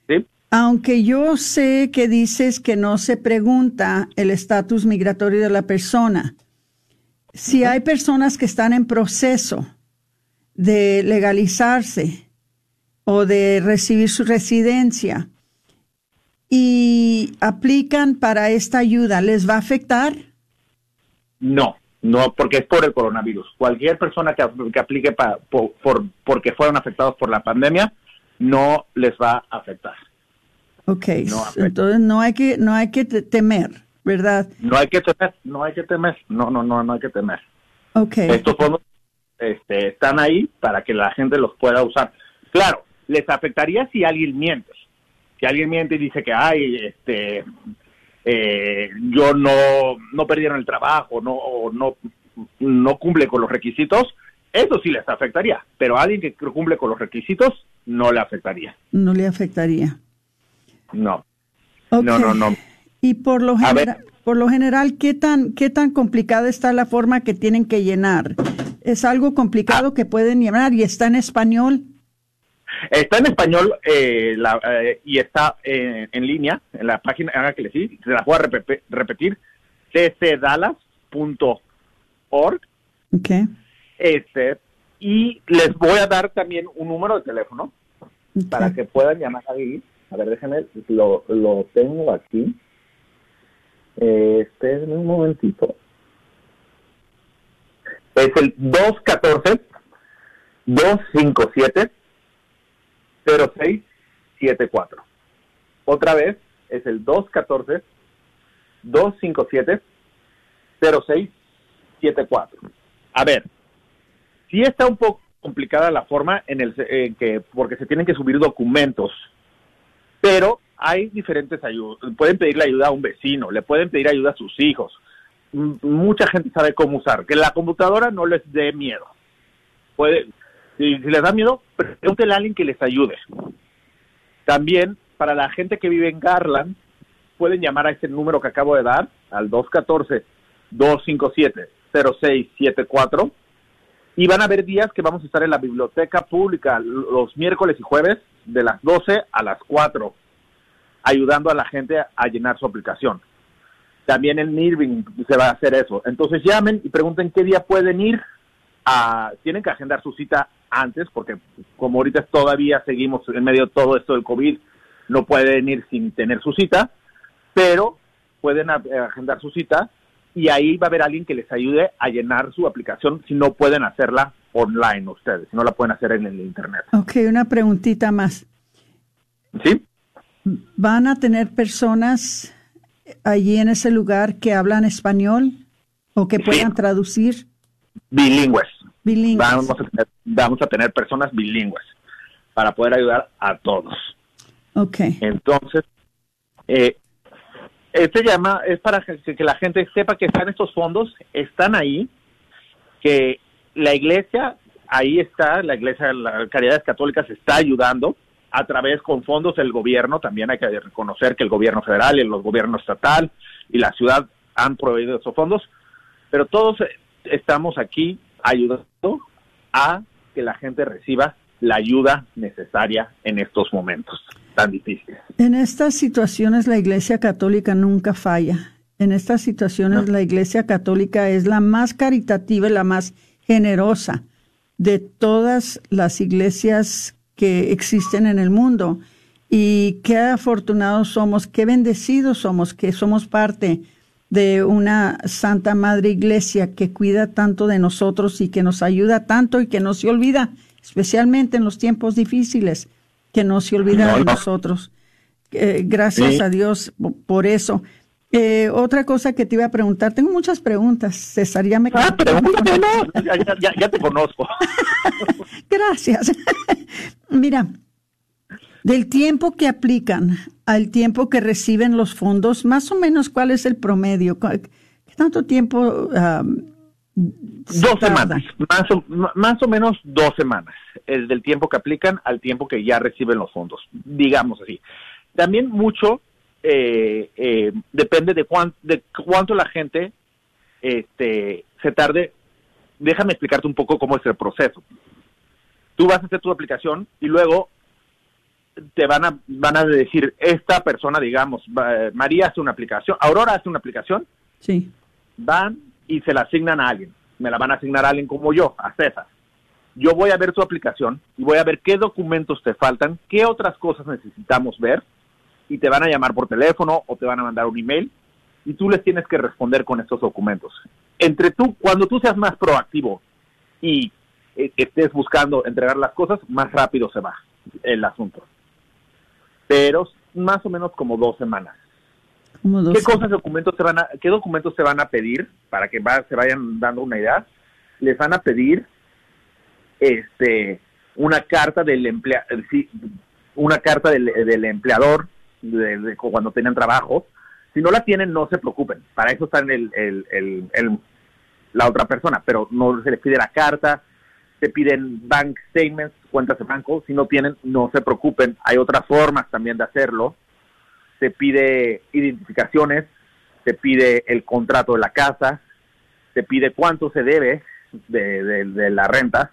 Sí. Aunque yo sé que dices que no se pregunta el estatus migratorio de la persona, si hay personas que están en proceso de legalizarse, o de recibir su residencia y aplican para esta ayuda, ¿les va a afectar? No, no, porque es por el coronavirus. Cualquier persona que, aplique por, porque fueron afectados por la pandemia, no les va a afectar. Ok, No afecta. entonces no hay que, no hay que te- temer, ¿verdad? No hay que temer, no hay que temer, no, no, no, no hay que temer. Ok, Estos fondos este, están ahí para que la gente los pueda usar. Claro, les afectaría si alguien miente. Si alguien miente y dice que, ay, este, eh, yo no, no perdieron el trabajo, no, o no, no cumple con los requisitos, eso sí les afectaría. Pero a alguien que cumple con los requisitos, no le afectaría. no le afectaría. No, no, no, no. Y por lo, A genera- ver. por lo general, ¿qué tan, ¿qué tan complicada está la forma que tienen que llenar? ¿Es algo complicado Ah. que pueden llenar y está en español? Está en español eh, la- eh, y está eh, en línea en la página, haga que le sí, se la voy a repe- repetir, ccdallas.org. Ok. Este, y les voy a dar también un número de teléfono para que puedan llamar ahí. A ver, déjenme, lo, lo tengo aquí. Este, un momentito. Es el 214 257 0674. Otra vez es el 214 257 0674. A ver, sí está un poco complicada la forma en el en que porque se tienen que subir documentos, pero hay diferentes ayudas. Pueden pedirle ayuda a un vecino, le pueden pedir ayuda a sus hijos. Mucha gente sabe cómo usar. Que la computadora no les dé miedo. Puede, si, les da miedo, pregúntenle a alguien que les ayude. También, para la gente que vive en Garland, pueden llamar a ese número que acabo de dar, al 214-257-0674, y van a haber días que vamos a estar en la biblioteca pública los miércoles y jueves de las 12 a las 4, ayudando a la gente a llenar su aplicación. También en Irving se va a hacer eso. Entonces llamen y pregunten qué día pueden ir. A, tienen que agendar su cita antes, porque como ahorita todavía seguimos en medio de todo esto del COVID, no pueden ir sin tener su cita, pero pueden a- agendar su cita y ahí va a haber alguien que les ayude a llenar su aplicación si no pueden hacerla online ustedes, si no la pueden hacer en el internet. Ok, una preguntita más. ¿Sí? ¿Van a tener personas allí en ese lugar que hablan español o que puedan traducir Bilingües. Bilingües? Vamos a, tener, vamos a tener personas bilingües para poder ayudar a todos. Ok, Entonces, eh, este llama es para que, que la gente sepa que están estos fondos, están ahí, que la iglesia, ahí está, la iglesia, la Caridades Católicas está ayudando a través con fondos del gobierno, también hay que reconocer que el gobierno federal y el gobierno estatal y la ciudad han proveído esos fondos, pero todos eh, estamos aquí ayudando a que la gente reciba la ayuda necesaria en estos momentos tan difíciles. en estas situaciones la Iglesia Católica nunca falla. En estas situaciones la Iglesia Católica es la más caritativa y la más generosa de todas las iglesias que existen en el mundo. Y qué afortunados somos, qué bendecidos somos que somos parte de una Santa Madre Iglesia que cuida tanto de nosotros y que nos ayuda tanto y que no se olvida, especialmente en los tiempos difíciles, que no se olvida No, de no. nosotros. Eh, gracias Sí. a Dios po- por eso. Eh, otra cosa que te iba a preguntar, tengo muchas preguntas, César, ya me Ah, pregúntame, no, ya, ya- ya- ya te conozco. (laughs) Gracias. (laughs) Mira, del tiempo que aplican al tiempo que reciben los fondos, más o menos, ¿cuál es el promedio? ¿Cu- ¿Qué tanto tiempo? se Dos semanas, más o, más o menos dos semanas, es del tiempo que aplican al tiempo que ya reciben los fondos, digamos así. También mucho eh, eh, depende de, cuán- de cuánto la gente este, se tarde. Déjame explicarte un poco cómo es el proceso. Tú vas a hacer tu aplicación y luego te van a, van a decir, esta persona, digamos, María hace una aplicación, Aurora hace una aplicación, Sí. van y se la asignan a alguien. Me la van a asignar a alguien como yo, a César. Yo voy a ver tu aplicación y voy a ver qué documentos te faltan, qué otras cosas necesitamos ver y te van a llamar por teléfono o te van a mandar un email y tú les tienes que responder con estos documentos. Entre tú, cuando tú seas más proactivo y eh, estés buscando entregar las cosas, más rápido se va el asunto. Pero más o menos como dos semanas. Como dos ¿Qué cosas, documentos se van a, qué documentos se van a pedir para que va- se vayan dando una idea? Les van a pedir este una carta del emplea, sí, una carta del, del empleador de, de cuando tienen trabajo. Si no la tienen, no se preocupen. Para eso está en el, el, el- el- la otra persona, pero no se les pide la carta, se piden bank statements, cuentas de banco. Si no tienen, no se preocupen. Hay otras formas también de hacerlo. Se pide identificaciones, se pide el contrato de la casa, se pide cuánto se debe de, de- de la renta.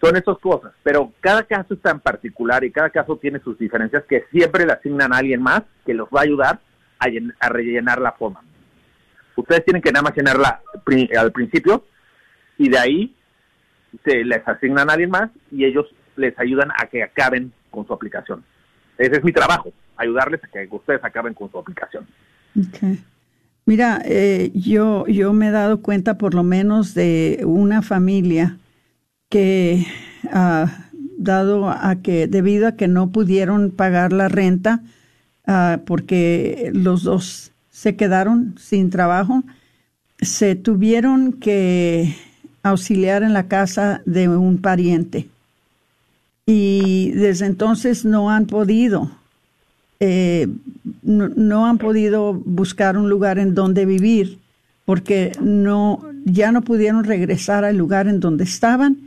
Son esas cosas, pero cada caso es tan particular y cada caso tiene sus diferencias que siempre le asignan a alguien más que los va a ayudar a, llen- a rellenar la forma. Ustedes tienen que nada más llenarla al principio y de ahí se les asignan a alguien más y ellos les ayudan a que acaben con su aplicación. Ese es mi trabajo, ayudarles a que ustedes acaben con su aplicación. Mira, eh, yo, yo me he dado cuenta por lo menos de una familia que, ah, dado a que, debido a que no pudieron pagar la renta, ah, porque los dos se quedaron sin trabajo, se tuvieron que auxiliar en la casa de un pariente. Y desde entonces no han podido eh, no, no han podido buscar un lugar en donde vivir porque no ya no pudieron regresar al lugar en donde estaban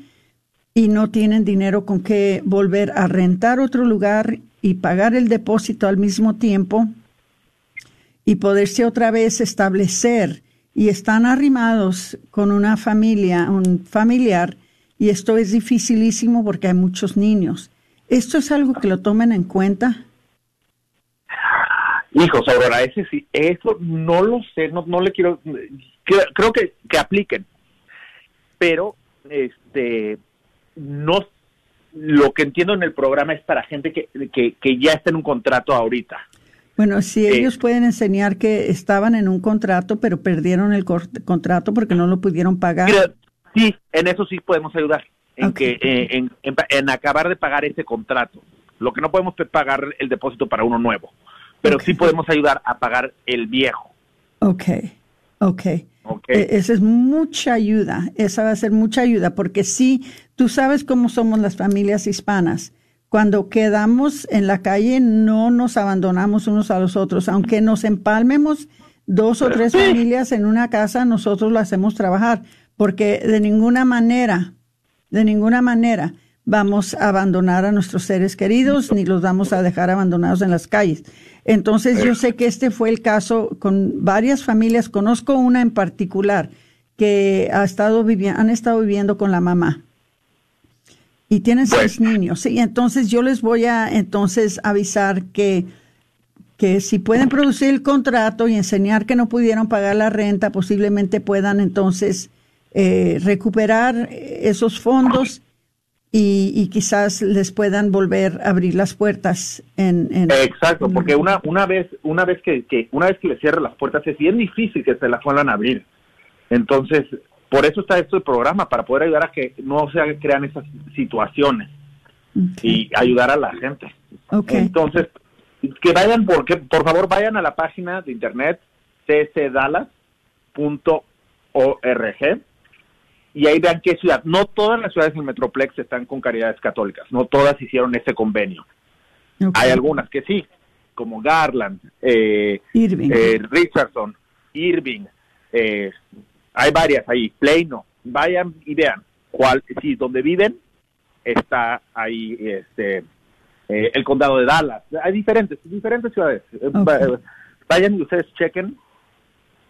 y no tienen dinero con que volver a rentar otro lugar y pagar el depósito al mismo tiempo y poderse otra vez establecer y están arrimados con una familia, un familiar y esto es dificilísimo porque hay muchos niños. ¿Esto es algo que lo tomen en cuenta? Hijos, Aurora, ese sí, eso no lo sé, no, no le quiero, creo, que, que apliquen, pero este, no, lo que entiendo en el programa es para gente que, que, que ya está en un contrato ahorita. Bueno, si Eh, ellos pueden enseñar que estaban en un contrato, pero perdieron el contrato porque no lo pudieron pagar. Sí, en eso sí podemos ayudar, en que eh, en, en, en acabar de pagar ese contrato. Lo que no podemos es pagar el depósito para uno nuevo, pero sí podemos ayudar a pagar el viejo. Ok, ok. ¿ok? E- Esa es mucha ayuda, esa va a ser mucha ayuda, porque sí, tú sabes cómo somos las familias hispanas. Cuando quedamos en la calle no nos abandonamos unos a los otros, aunque nos empalmemos dos o tres familias en una casa, nosotros lo hacemos trabajar, porque de ninguna manera, de ninguna manera vamos a abandonar a nuestros seres queridos ni los vamos a dejar abandonados en las calles. Entonces yo sé que este fue el caso con varias familias, conozco una en particular que ha estado han estado viviendo con la mamá y tienen seis niños. Y entonces yo les voy a entonces avisar que que si pueden producir el contrato y enseñar que no pudieron pagar la renta, posiblemente puedan entonces eh, recuperar esos fondos y, y quizás les puedan volver a abrir las puertas en, en- Exacto, porque una una vez una vez que, que una vez que le cierren las puertas es bien difícil que se las vuelvan a abrir. Entonces, por eso está esto el programa para poder ayudar a que no se crean esas situaciones y ayudar a la gente. Ok. Entonces, que vayan por que por favor vayan a la página de internet csdallas.org y ahí vean qué ciudad. No todas las ciudades del Metroplex están con caridades católicas, no todas hicieron ese convenio. Hay algunas que sí, como Garland, eh, Irving. eh, Richardson, Irving, eh, hay varias ahí, Plano. Vayan y vean cuál, si donde viven está ahí este eh, el condado de Dallas. Hay diferentes, diferentes ciudades. Eh, va- Vayan y ustedes chequen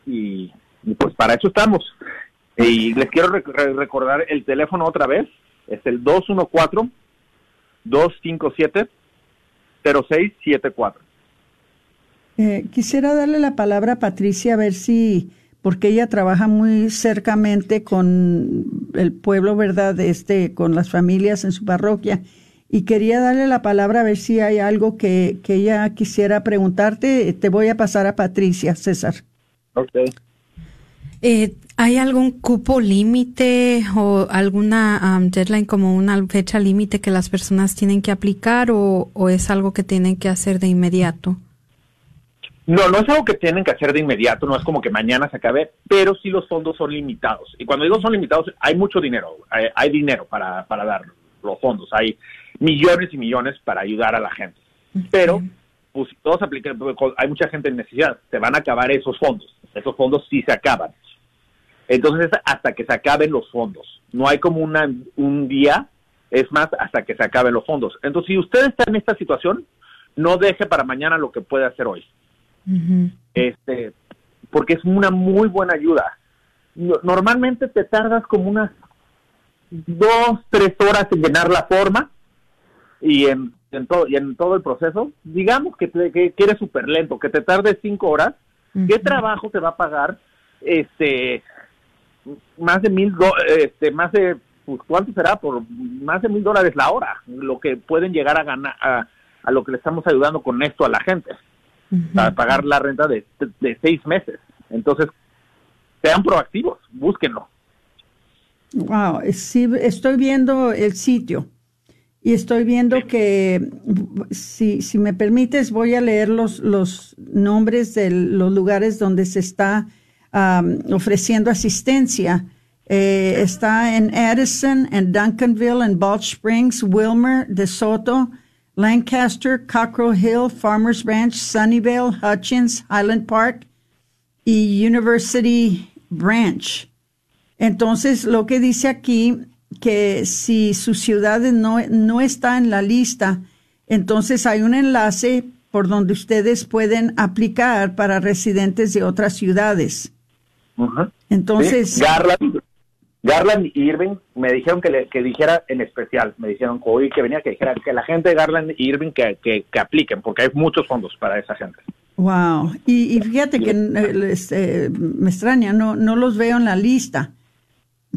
y, y pues para eso estamos. Y les quiero rec- re- recordar el teléfono otra vez. Es el 214-257-0674. Eh, quisiera darle la palabra a Patricia a ver si, porque ella trabaja muy cercamente con el pueblo, ¿verdad? Este, con las familias en su parroquia. Y quería darle la palabra a ver si hay algo que, que ella quisiera preguntarte. Te voy a pasar a Patricia, César. Ok. Eh, ¿Hay algún cupo límite o alguna um, deadline como una fecha límite que las personas tienen que aplicar o, o es algo que tienen que hacer de inmediato? No, no es algo que tienen que hacer de inmediato, no es como que mañana se acabe, pero sí los fondos son limitados. Y cuando digo son limitados, hay mucho dinero, hay, hay dinero para, para dar los fondos, hay millones y millones para ayudar a la gente. Pero, pues todos aplican, hay mucha gente en necesidad, se van a acabar esos fondos, esos fondos sí se acaban. Entonces, hasta que se acaben los fondos, no hay como una, un día, es más, hasta que se acaben los fondos. Entonces, si usted está en esta situación, no deje para mañana lo que puede hacer hoy este, porque es una muy buena ayuda. No- Normalmente te tardas como unas dos, tres horas en llenar la forma y en, en todo, y en todo el proceso. Digamos que, te, que, que eres súper lento, que te tardes cinco horas. ¿Qué trabajo te va a pagar este más de mil do- este más de pues, cuánto será por más de mil dólares la hora lo que pueden llegar a ganar a, a lo que le estamos ayudando con esto a la gente para pagar la renta de, de seis meses. Entonces, sean proactivos, búsquenlo. Wow, sí, estoy viendo el sitio y estoy viendo que, si, si me permites, voy a leer los, los nombres de los lugares donde se está ofreciendo asistencia. Eh, está en Addison, en Duncanville, en Balch Springs, Wilmer, DeSoto, Lancaster, Cockrell Hill, Farmers Branch, Sunnyvale, Hutchins, Highland Park y University Branch. Entonces, lo que dice aquí, que si su ciudad no, no está en la lista, entonces hay un enlace por donde ustedes pueden aplicar para residentes de otras ciudades. Entonces, Sí, Garland, Garland y Irving me dijeron que, le- que dijera en especial, me dijeron que hoy que venía que dijera que la gente de Garland y Irving que, que, que apliquen, porque hay muchos fondos para esa gente. wow. Y, y fíjate que eh, eh, me extraña, no, no los veo en la lista.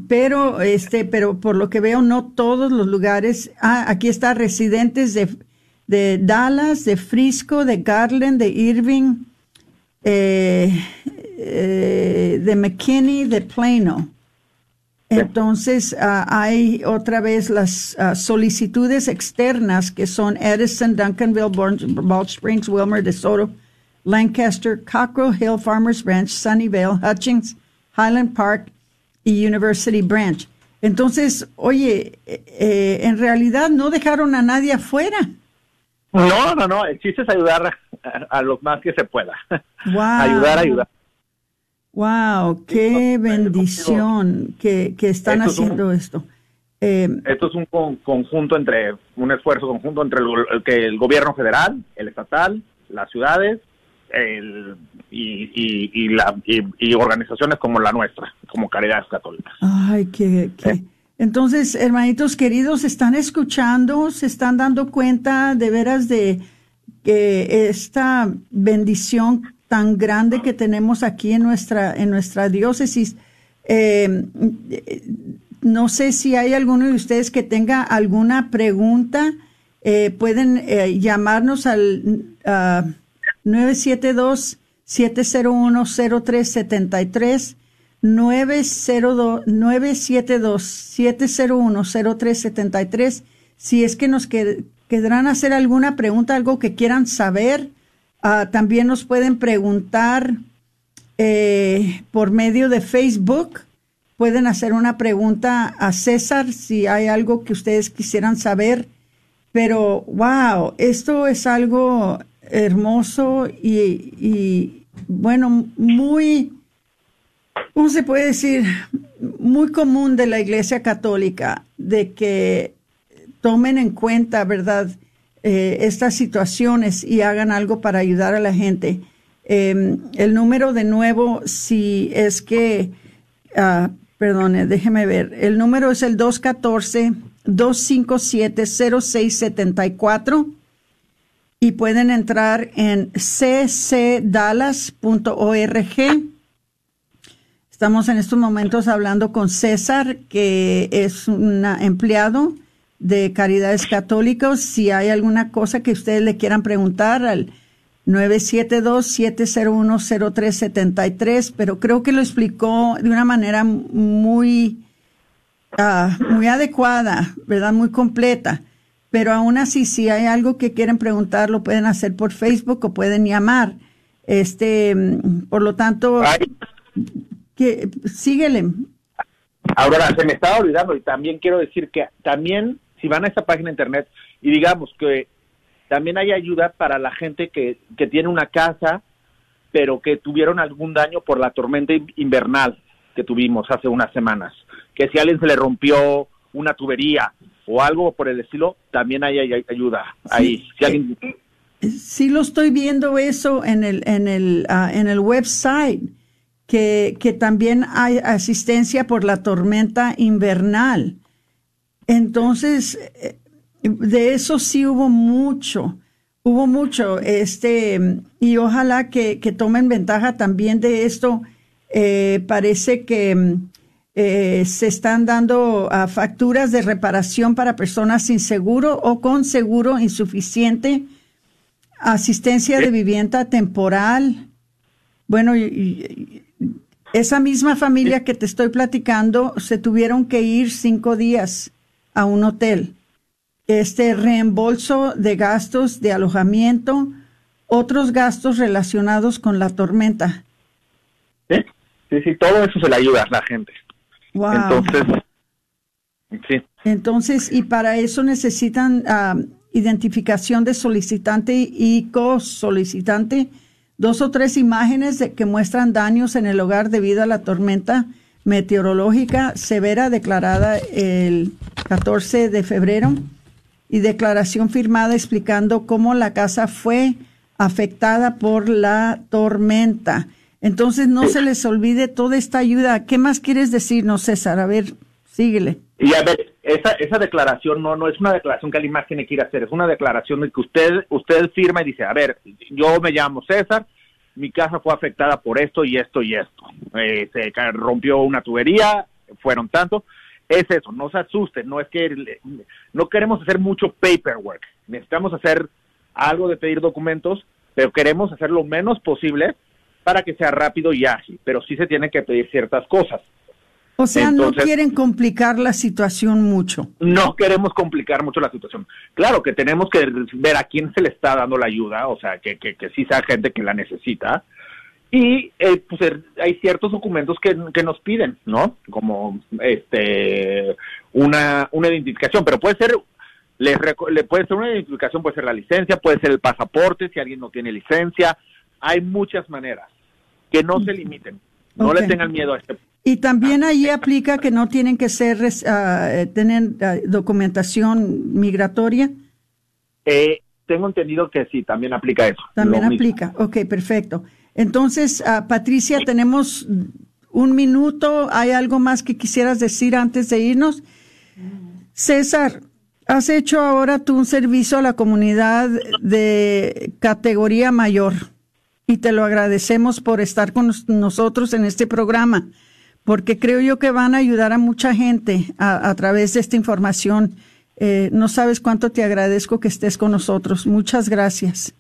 Pero, este, pero por lo que veo, no todos los lugares. Ah, aquí está residentes de, de Dallas, de Frisco, de Garland, de Irving, eh, eh, de McKinney, de Plano. Entonces, ah, hay otra vez las ah, solicitudes externas que son Edison, Duncanville, Balch Springs, Wilmer, DeSoto, Lancaster, Cockrell Hill, Farmers Branch, Sunnyvale, Hutchins, Highland Park y University Branch. Entonces, oye, eh, eh, en realidad no dejaron a nadie afuera. No, no, no, el chiste es ayudar a, a los más que se pueda. Wow. ayudar, ayudar. Wow, qué bendición que, que están Esto es un- haciendo esto. Eh, Esto es un con- conjunto entre, un esfuerzo conjunto entre el, que el gobierno federal, el estatal, las ciudades el, y, y, y, la, y, y organizaciones como la nuestra, como Caridad Católica. Ay, qué, qué. Entonces, hermanitos queridos, están escuchando, se están dando cuenta de veras de que esta bendición tan grande que tenemos aquí en nuestra, en nuestra diócesis. Eh, no sé si hay alguno de ustedes que tenga alguna pregunta. Eh, pueden eh, llamarnos al ah, 972-701-0373. 972-701-0373. Si es que nos qued- quedarán hacer alguna pregunta, algo que quieran saber, ah, también nos pueden preguntar eh, por medio de Facebook. Pueden hacer una pregunta a César si hay algo que ustedes quisieran saber. Pero, wow, esto es algo hermoso y, y bueno, muy, ¿cómo se puede decir? Muy común de la Iglesia Católica, de que tomen en cuenta, ¿verdad?, eh, estas situaciones y hagan algo para ayudar a la gente. Eh, el número de nuevo, si es que, ah, perdone, déjeme ver, el número es el 214-257-0674 y pueden entrar en ccdallas.org. Estamos en estos momentos hablando con César, que es un empleado de Caridades Católicos. Si hay alguna cosa que ustedes le quieran preguntar al 972-701-0373, pero creo que lo explicó de una manera muy, ah, muy adecuada, ¿verdad? Muy completa. Pero aún así, si hay algo que quieren preguntar, lo pueden hacer por Facebook o pueden llamar. Este, por lo tanto, que, síguele. Ahora, se me estaba olvidando y también quiero decir que también, si van a esta página de internet y digamos que también hay ayuda para la gente que, que tiene una casa, pero que tuvieron algún daño por la tormenta invernal que tuvimos hace unas semanas. Que si a alguien se le rompió una tubería o algo por el estilo, también hay, ayuda ahí. Si alguien... Sí lo estoy viendo eso en el, en el, ah, en el website, que, que también hay asistencia por la tormenta invernal. Entonces, eh, de eso sí hubo mucho, hubo mucho, este, y ojalá que, tomen ventaja también de esto. Eh, parece que eh, se están dando facturas de reparación para personas sin seguro o con seguro insuficiente, asistencia de vivienda temporal. Bueno, esa misma familia que te estoy platicando se tuvieron que ir cinco días a un hotel. Este reembolso de gastos de alojamiento, otros gastos relacionados con la tormenta. Sí, sí, sí, todo eso se le ayuda a la gente. Entonces, sí. Entonces, y para eso necesitan ah, identificación de solicitante y co-solicitante, dos o tres imágenes de, que muestran daños en el hogar debido a la tormenta meteorológica severa declarada el 14 de febrero y declaración firmada explicando cómo la casa fue afectada por la tormenta. Entonces no se les olvide toda esta ayuda. ¿Qué más quieres decirnos, César? A ver, síguele. Y a ver, esa, esa declaración no, no es una declaración que alguien más tiene que ir a hacer, es una declaración de que usted, usted firma y dice, a ver, yo me llamo César, mi casa fue afectada por esto y esto y esto. Eh, se rompió una tubería, fueron tanto. Es eso, no se asusten, no es que no queremos hacer mucho paperwork, necesitamos hacer algo de pedir documentos, pero queremos hacer lo menos posible para que sea rápido y ágil, pero sí se tienen que pedir ciertas cosas. O sea, no quieren complicar la situación mucho. No queremos complicar mucho la situación. Claro que tenemos que ver a quién se le está dando la ayuda, o sea, que, que, que sí sea gente que la necesita. Y eh, pues er, hay ciertos documentos que, que, nos piden, ¿no? Como este una, una identificación, pero puede ser le, le puede ser una identificación, puede ser la licencia, puede ser el pasaporte si alguien no tiene licencia, hay muchas maneras. Que no se limiten. No le tengan miedo a este. Y también ahí aplica que no tienen que ser, uh, tener ah, documentación migratoria. Eh, tengo entendido que sí, también aplica eso. También aplica. Ok, perfecto. Entonces, Patricia, tenemos un minuto. ¿Hay algo más que quisieras decir antes de irnos? César, has hecho ahora tú un servicio a la comunidad de categoría mayor y te lo agradecemos por estar con nosotros en este programa, porque creo yo que van a ayudar a mucha gente a, través de esta información. Eh, no sabes cuánto te agradezco que estés con nosotros. Muchas gracias.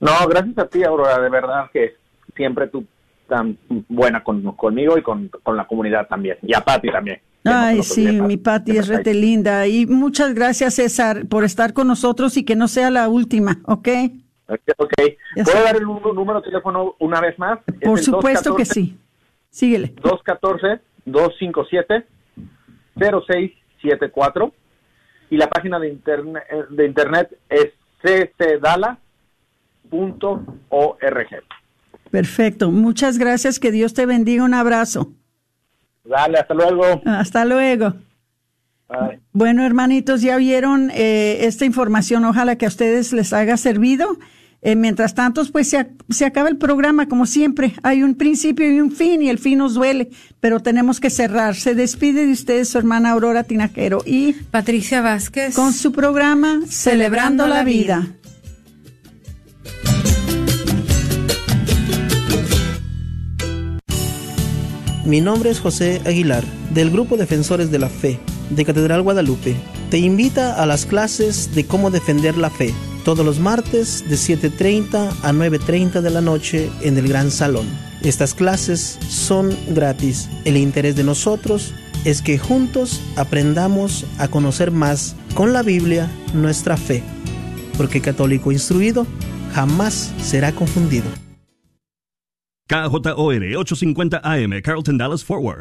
No, gracias a ti, Aurora, de verdad que siempre tú tan buena conmigo y con, la comunidad también, y a Pati también. Ay, sí, mi Pati es rete linda. Y muchas gracias, César, por estar con nosotros y que no sea la última, ¿ok? Ok. ¿Puedo dar el número de teléfono una vez más? Por supuesto que sí. Síguele. 214-257-0674. Y la página de internet, de internet es ccdala.org. Perfecto. Muchas gracias. Que Dios te bendiga. Un abrazo. Dale, hasta luego. Hasta luego. Bueno, hermanitos, ya vieron eh, esta información. Ojalá que a ustedes les haya servido. Eh, mientras tanto, pues se, se, acaba el programa, como siempre. Hay un principio y un fin, y el fin nos duele, pero tenemos que cerrar. Se despide de ustedes su hermana Aurora Tinajero y Patricia Vázquez con su programa Celebrando, la vida. Mi nombre es José Aguilar, del Grupo Defensores de la Fe, de Catedral Guadalupe. Te invita a las clases de cómo defender la fe todos los martes de 7.30 a 9.30 de la noche en el Gran Salón. Estas clases son gratis. El interés de nosotros es que juntos aprendamos a conocer más con la Biblia nuestra fe, porque católico instruido jamás será confundido. KJOR 850 AM, Carlton Dallas Forward.